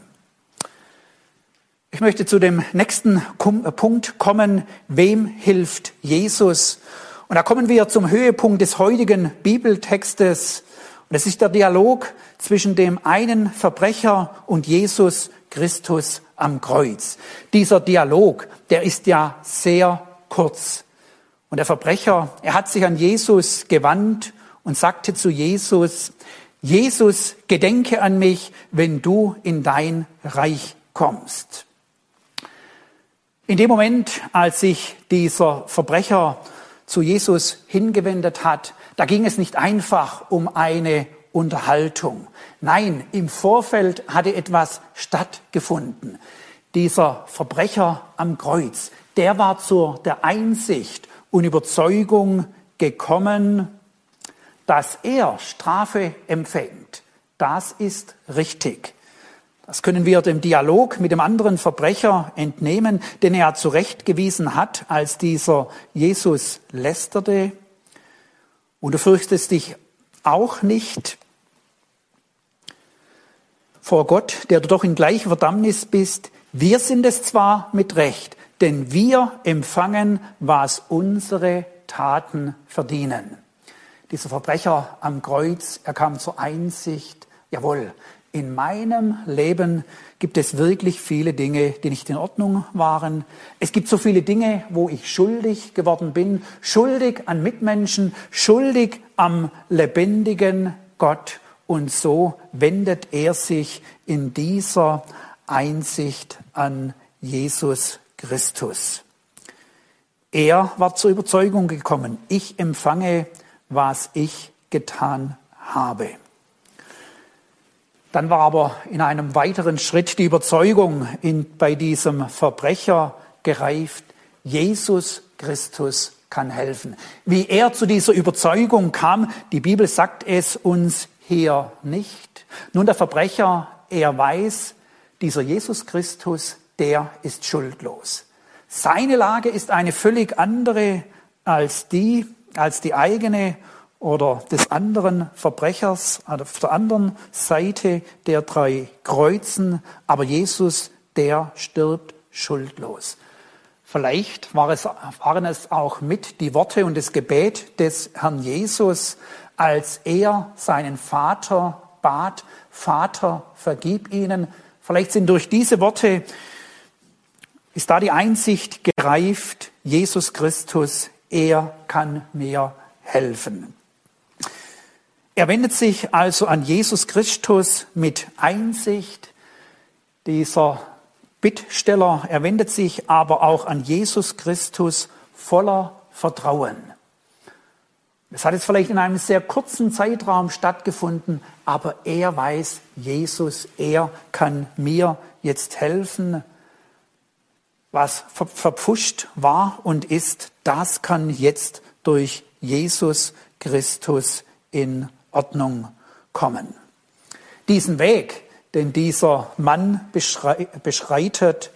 Ich möchte zu dem nächsten äh, Punkt kommen. Wem hilft Jesus? Und da kommen wir zum Höhepunkt des heutigen Bibeltextes. Und es ist der Dialog zwischen dem einen Verbrecher und Jesus Christus am Kreuz. Dieser Dialog, der ist ja sehr kurz. Und der Verbrecher, er hat sich an Jesus gewandt und sagte zu Jesus, Jesus, gedenke an mich, wenn du in dein Reich kommst. In dem Moment, als sich dieser Verbrecher zu Jesus hingewendet hat, da ging es nicht einfach um eine Unterhaltung. Nein, im Vorfeld hatte etwas stattgefunden. Dieser Verbrecher am Kreuz, der war zur der Einsicht und Überzeugung gekommen, dass er Strafe empfängt, das ist richtig. Das können wir dem Dialog mit dem anderen Verbrecher entnehmen, den er zurechtgewiesen hat, als dieser Jesus lästerte. Und du fürchtest dich auch nicht vor Gott, der du doch in gleicher Verdammnis bist. Wir sind es zwar mit Recht, denn wir empfangen, was unsere Taten verdienen. Dieser Verbrecher am Kreuz, er kam zur Einsicht, jawohl, in meinem Leben gibt es wirklich viele Dinge, die nicht in Ordnung waren. Es gibt so viele Dinge, wo ich schuldig geworden bin, schuldig an Mitmenschen, schuldig am lebendigen Gott. Und so wendet er sich in dieser Einsicht an Jesus Christus. Er war zur Überzeugung gekommen, ich empfange was ich getan habe. Dann war aber in einem weiteren Schritt die Überzeugung in, bei diesem Verbrecher gereift, Jesus Christus kann helfen. Wie er zu dieser Überzeugung kam, die Bibel sagt es uns hier nicht. Nun, der Verbrecher, er weiß, dieser Jesus Christus, der ist schuldlos. Seine Lage ist eine völlig andere als die, als die eigene oder des anderen Verbrechers auf der anderen Seite der drei Kreuzen, aber Jesus, der stirbt schuldlos. Vielleicht waren es auch mit die Worte und das Gebet des Herrn Jesus, als er seinen Vater bat, Vater, vergib ihnen. Vielleicht sind durch diese Worte, ist da die Einsicht gereift, Jesus Christus, er kann mir helfen. Er wendet sich also an Jesus Christus mit Einsicht. Dieser Bittsteller, er wendet sich aber auch an Jesus Christus voller Vertrauen. Es hat jetzt vielleicht in einem sehr kurzen Zeitraum stattgefunden, aber er weiß, Jesus, er kann mir jetzt helfen. Was verpfuscht war und ist, das kann jetzt durch Jesus Christus in Ordnung kommen. Diesen Weg, den dieser Mann beschreitet,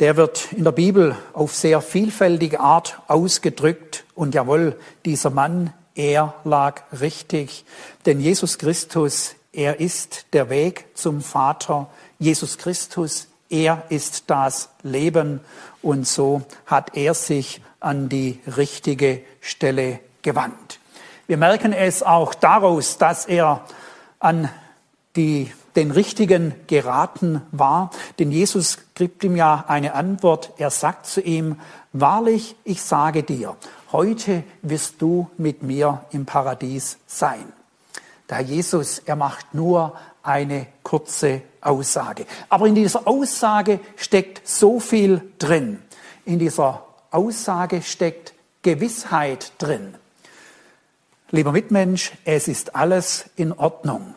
der wird in der Bibel auf sehr vielfältige Art ausgedrückt. Und jawohl, dieser Mann, er lag richtig. Denn Jesus Christus, er ist der Weg zum Vater. Jesus Christus, er ist das Leben. Und so hat er sich an die richtige Stelle gewandt. Wir merken es auch daraus, dass er an die den Richtigen geraten war. Denn Jesus gibt ihm ja eine Antwort. Er sagt zu ihm, wahrlich, ich sage dir, heute wirst du mit mir im Paradies sein. Der Herr Jesus, er macht nur eine kurze Aussage. Aber in dieser Aussage steckt so viel drin. In dieser Aussage steckt Gewissheit drin. Lieber Mitmensch, es ist alles in Ordnung.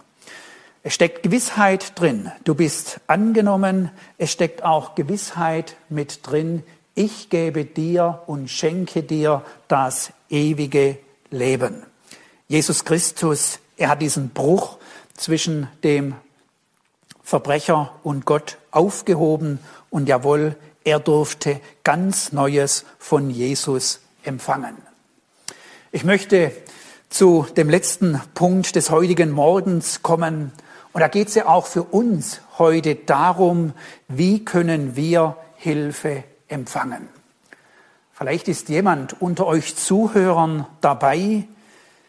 Es steckt Gewissheit drin. Du bist angenommen. Es steckt auch Gewissheit mit drin. Ich gebe dir und schenke dir das ewige Leben. Jesus Christus, er hat diesen Bruch zwischen dem Verbrecher und Gott aufgehoben und jawohl, er durfte ganz Neues von Jesus empfangen. Ich möchte zu dem letzten Punkt des heutigen Morgens kommen und da geht es ja auch für uns heute darum, wie können wir Hilfe empfangen. Vielleicht ist jemand unter euch Zuhörern dabei,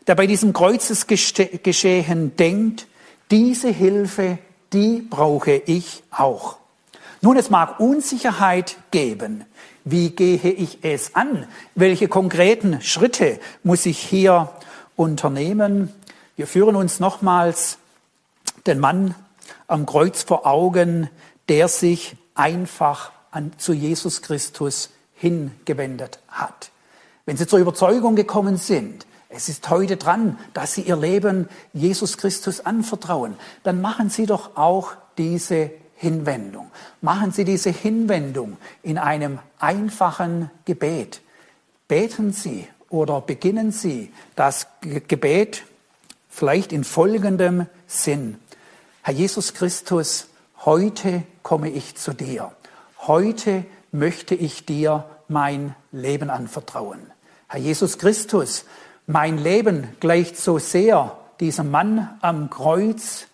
der bei diesem Kreuzesgeschehen denkt, diese Hilfe, die brauche ich auch. Nun, es mag Unsicherheit geben. Wie gehe ich es an? Welche konkreten Schritte muss ich hier unternehmen? Wir führen uns nochmals den Mann am Kreuz vor Augen, der sich einfach an, zu Jesus Christus hingewendet hat. Wenn Sie zur Überzeugung gekommen sind, es ist heute dran, dass Sie Ihr Leben Jesus Christus anvertrauen, dann machen Sie doch auch diese Hinwendung. Machen Sie diese Hinwendung in einem einfachen Gebet. Beten Sie oder beginnen Sie das Gebet vielleicht in folgendem Sinn. Herr Jesus Christus, heute komme ich zu dir. Heute möchte ich dir mein Leben anvertrauen. Herr Jesus Christus, mein Leben gleicht so sehr diesem Mann am Kreuz,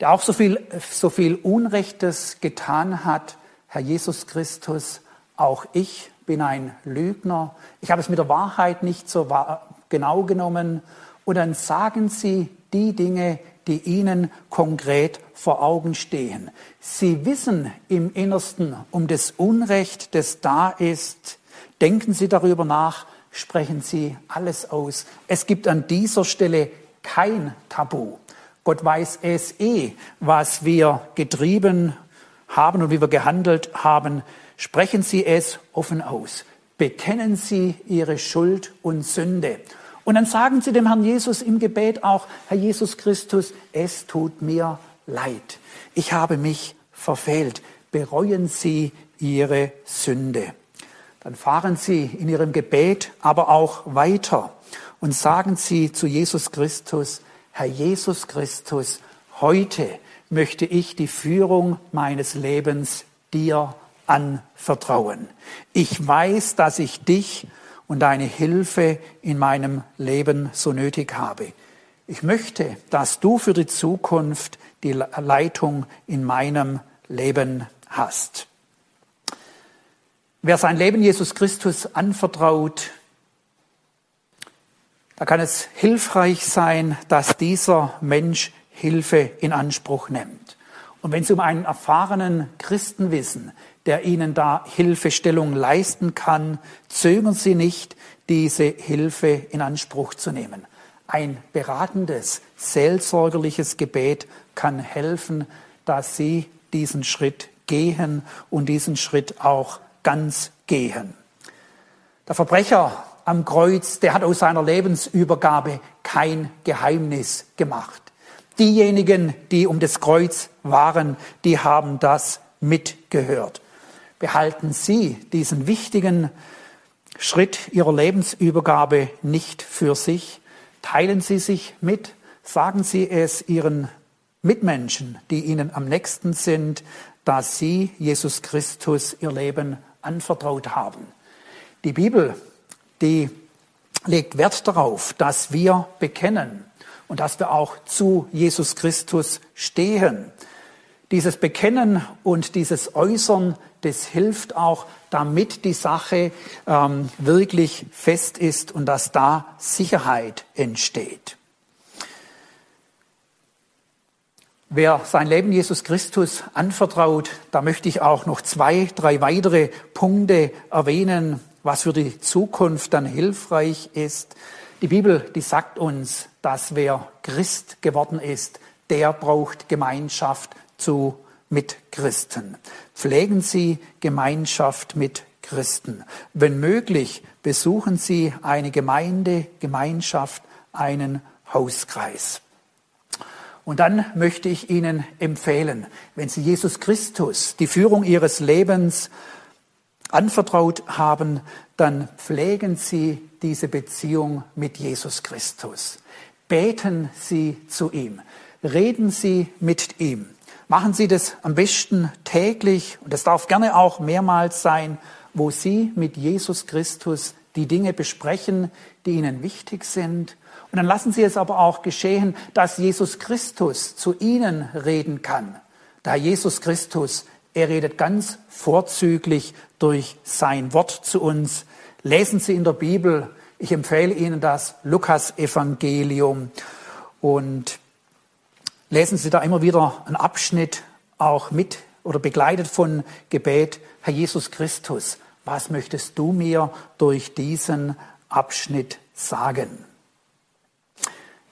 der auch so viel, so viel Unrechtes getan hat. Herr Jesus Christus, auch ich bin ein Lügner. Ich habe es mit der Wahrheit nicht so genau genommen. Und dann sagen Sie die Dinge, die ihnen konkret vor Augen stehen. Sie wissen im Innersten um das Unrecht, das da ist. Denken Sie darüber nach, sprechen Sie alles aus. Es gibt an dieser Stelle kein Tabu. Gott weiß es eh, was wir getrieben haben und wie wir gehandelt haben. Sprechen Sie es offen aus. Bekennen Sie Ihre Schuld und Sünde. Und dann sagen sie dem Herrn Jesus im Gebet auch, Herr Jesus Christus, es tut mir leid. Ich habe mich verfehlt. Bereuen Sie Ihre Sünde. Dann fahren Sie in Ihrem Gebet aber auch weiter und sagen Sie zu Jesus Christus, Herr Jesus Christus, heute möchte ich die Führung meines Lebens dir anvertrauen. Ich weiß, dass ich dich und deine Hilfe in meinem Leben so nötig habe. Ich möchte, dass du für die Zukunft die Leitung in meinem Leben hast. Wer sein Leben Jesus Christus anvertraut, da kann es hilfreich sein, dass dieser Mensch Hilfe in Anspruch nimmt. Und wenn Sie um einen erfahrenen Christen wissen, der Ihnen da Hilfestellung leisten kann, zögern Sie nicht, diese Hilfe in Anspruch zu nehmen. Ein beratendes, seelsorgerliches Gebet kann helfen, dass Sie diesen Schritt gehen und diesen Schritt auch ganz gehen. Der Verbrecher am Kreuz, der hat aus seiner Lebensübergabe kein Geheimnis gemacht. Diejenigen, die um das Kreuz waren, die haben das mitgehört. Behalten Sie diesen wichtigen Schritt Ihrer Lebensübergabe nicht für sich. Teilen Sie sich mit, sagen Sie es Ihren Mitmenschen, die Ihnen am nächsten sind, dass Sie Jesus Christus Ihr Leben anvertraut haben. Die Bibel, die legt Wert darauf, dass wir bekennen und dass wir auch zu Jesus Christus stehen. Dieses Bekennen und dieses Äußern, das hilft auch, damit die Sache ähm, wirklich fest ist und dass da Sicherheit entsteht. Wer sein Leben Jesus Christus anvertraut, da möchte ich auch noch zwei, drei weitere Punkte erwähnen, was für die Zukunft dann hilfreich ist. Die Bibel, die sagt uns, dass wer Christ geworden ist, der braucht Gemeinschaft zu Mitchristen. Pflegen Sie Gemeinschaft mit Christen. Wenn möglich, besuchen Sie eine Gemeinde, Gemeinschaft, einen Hauskreis. Und dann möchte ich Ihnen empfehlen, wenn Sie Jesus Christus die Führung Ihres Lebens anvertraut haben, dann pflegen Sie diese Beziehung mit Jesus Christus. Beten Sie zu ihm. Reden Sie mit ihm. Machen Sie das am besten täglich und es darf gerne auch mehrmals sein, wo Sie mit Jesus Christus die Dinge besprechen, die Ihnen wichtig sind. Und dann lassen Sie es aber auch geschehen, dass Jesus Christus zu Ihnen reden kann. Da Jesus Christus, er redet ganz vorzüglich durch sein Wort zu uns. Lesen Sie in der Bibel, ich empfehle Ihnen das Lukas-Evangelium und lesen Sie da immer wieder einen Abschnitt auch mit oder begleitet von Gebet, Herr Jesus Christus, was möchtest du mir durch diesen Abschnitt sagen?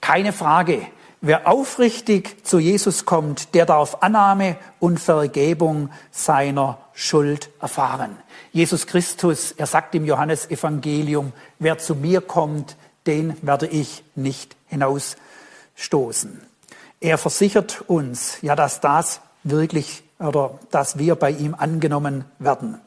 Keine Frage, wer aufrichtig zu Jesus kommt, der darf Annahme und Vergebung seiner Schuld erfahren. Jesus Christus, er sagt im Johannesevangelium, wer zu mir kommt, den werde ich nicht hinausstoßen. Er versichert uns, ja, dass das wirklich oder dass wir bei ihm angenommen werden.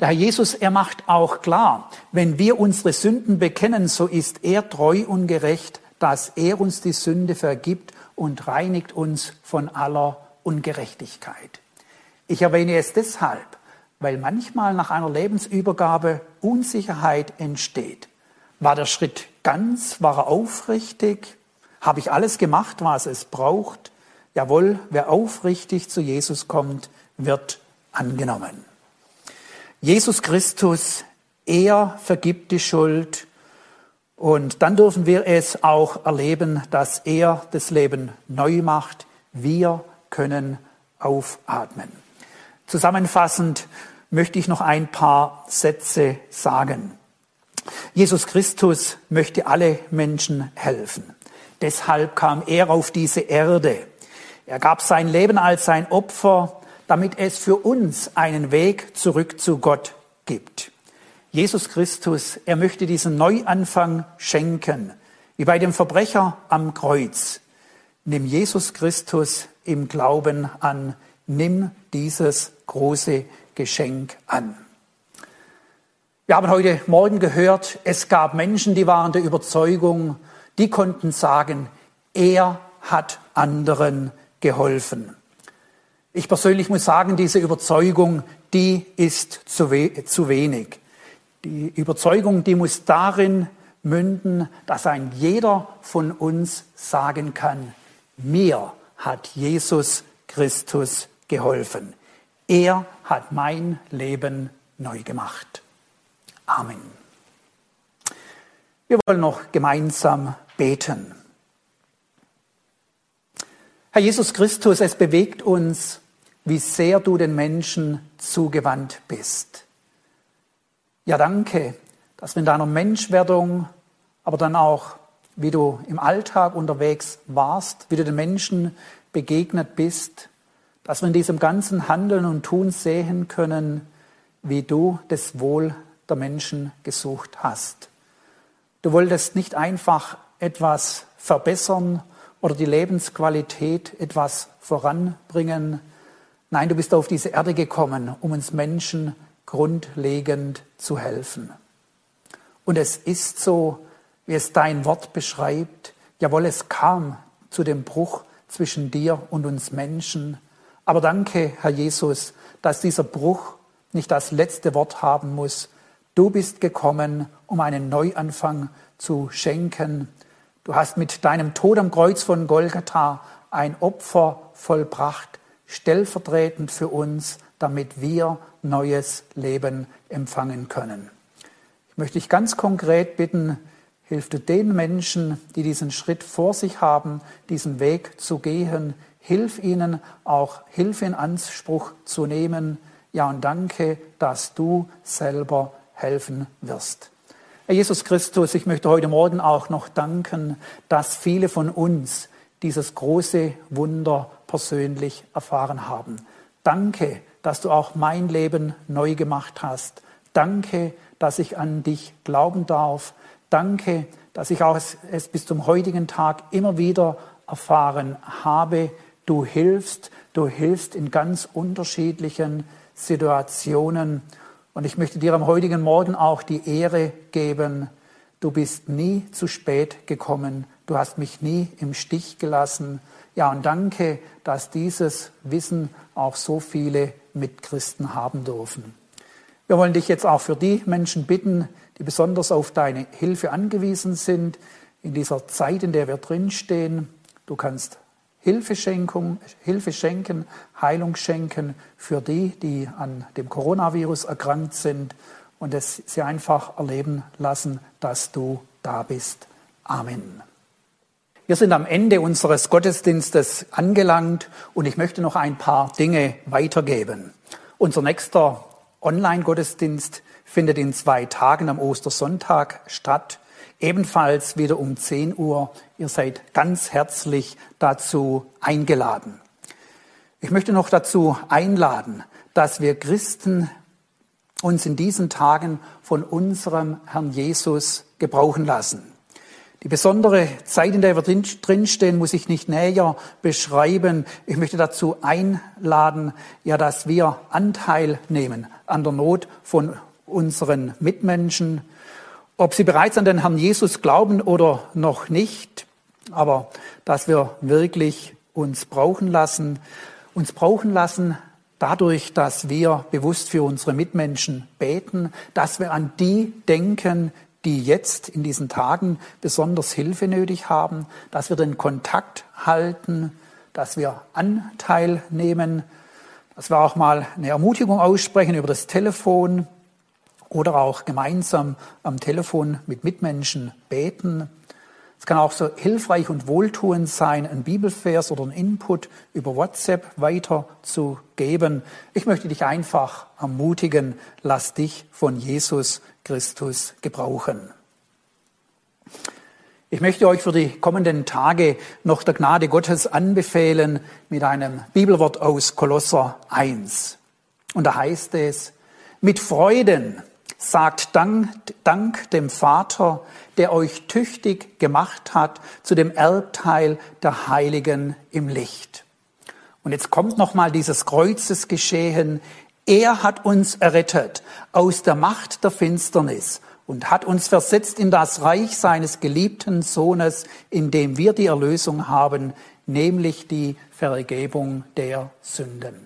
Der Herr Jesus, er macht auch klar, wenn wir unsere Sünden bekennen, so ist er treu und gerecht, dass er uns die Sünde vergibt und reinigt uns von aller Ungerechtigkeit. Ich erwähne es deshalb, weil manchmal nach einer Lebensübergabe Unsicherheit entsteht. War der Schritt ganz, war er aufrichtig, habe ich alles gemacht, was es braucht? Jawohl, wer aufrichtig zu Jesus kommt, wird angenommen. Jesus Christus, er vergibt die Schuld und dann dürfen wir es auch erleben, dass er das Leben neu macht. Wir können aufatmen. Zusammenfassend möchte ich noch ein paar Sätze sagen. Jesus Christus möchte alle Menschen helfen. Deshalb kam er auf diese Erde. Er gab sein Leben als sein Opfer, damit es für uns einen Weg zurück zu Gott gibt. Jesus Christus, er möchte diesen Neuanfang schenken, wie bei dem Verbrecher am Kreuz. Nimm Jesus Christus im Glauben an, nimm dieses große Geschenk an. Wir haben heute Morgen gehört, es gab Menschen, die waren der Überzeugung, die konnten sagen, er hat anderen geholfen. Ich persönlich muss sagen, diese Überzeugung, die ist zu, we zu wenig. Die Überzeugung, die muss darin münden, dass ein jeder von uns sagen kann, mir hat Jesus Christus geholfen. Er hat mein Leben neu gemacht. Amen. Wir wollen noch gemeinsam beten. Herr Jesus Christus, es bewegt uns, wie sehr du den Menschen zugewandt bist. Ja, danke, dass wir in deiner Menschwerdung, aber dann auch, wie du im Alltag unterwegs warst, wie du den Menschen begegnet bist, dass wir in diesem ganzen Handeln und Tun sehen können, wie du das Wohl der Menschen gesucht hast. Du wolltest nicht einfach etwas verbessern oder die Lebensqualität etwas voranbringen. Nein, du bist auf diese Erde gekommen, um uns Menschen grundlegend zu helfen. Und es ist so, wie es dein Wort beschreibt. Jawohl, es kam zu dem Bruch zwischen dir und uns Menschen. Aber danke, Herr Jesus, dass dieser Bruch nicht das letzte Wort haben muss. Du bist gekommen, um einen Neuanfang zu schenken. Du hast mit deinem Tod am Kreuz von Golgatha ein Opfer vollbracht, stellvertretend für uns, damit wir neues Leben empfangen können. Ich möchte dich ganz konkret bitten, hilf du den Menschen, die diesen Schritt vor sich haben, diesen Weg zu gehen. Hilf ihnen auch Hilfe in Anspruch zu nehmen. Ja, und danke, dass du selber helfen wirst. Herr Jesus Christus, ich möchte heute Morgen auch noch danken, dass viele von uns dieses große Wunder persönlich erfahren haben. Danke, dass du auch mein Leben neu gemacht hast. Danke, dass ich an dich glauben darf. Danke, dass ich auch es bis zum heutigen Tag immer wieder erfahren habe. Du hilfst, du hilfst in ganz unterschiedlichen Situationen. Und ich möchte dir am heutigen Morgen auch die Ehre geben. Du bist nie zu spät gekommen. Du hast mich nie im Stich gelassen. Ja, und danke, dass dieses Wissen auch so viele Mitchristen haben dürfen. Wir wollen dich jetzt auch für die Menschen bitten, die besonders auf deine Hilfe angewiesen sind in dieser Zeit, in der wir drinstehen. Du kannst Hilfe, Hilfe schenken, Heilung schenken für die, die an dem Coronavirus erkrankt sind und es sie einfach erleben lassen, dass du da bist. Amen. Wir sind am Ende unseres Gottesdienstes angelangt und ich möchte noch ein paar Dinge weitergeben. Unser nächster Online-Gottesdienst findet in zwei Tagen am Ostersonntag statt. Ebenfalls wieder um 10 Uhr. Ihr seid ganz herzlich dazu eingeladen. Ich möchte noch dazu einladen, dass wir Christen uns in diesen Tagen von unserem Herrn Jesus gebrauchen lassen. Die besondere Zeit, in der wir drinstehen, muss ich nicht näher beschreiben. Ich möchte dazu einladen, ja, dass wir Anteil nehmen an der Not von unseren Mitmenschen, ob sie bereits an den Herrn Jesus glauben oder noch nicht, aber dass wir wirklich uns brauchen lassen, uns brauchen lassen dadurch, dass wir bewusst für unsere Mitmenschen beten, dass wir an die denken, die jetzt in diesen Tagen besonders Hilfe nötig haben, dass wir den Kontakt halten, dass wir Anteil nehmen, dass wir auch mal eine Ermutigung aussprechen über das Telefon oder auch gemeinsam am Telefon mit Mitmenschen beten. Es kann auch so hilfreich und wohltuend sein, einen Bibelvers oder einen Input über WhatsApp weiterzugeben. Ich möchte dich einfach ermutigen, lass dich von Jesus Christus gebrauchen. Ich möchte euch für die kommenden Tage noch der Gnade Gottes anbefehlen mit einem Bibelwort aus Kolosser 1. Und da heißt es, mit Freuden sagt Dank, Dank dem Vater, der euch tüchtig gemacht hat zu dem Erbteil der Heiligen im Licht. Und jetzt kommt noch mal dieses Kreuzesgeschehen. Er hat uns errettet aus der Macht der Finsternis und hat uns versetzt in das Reich seines geliebten Sohnes, in dem wir die Erlösung haben, nämlich die Vergebung der Sünden.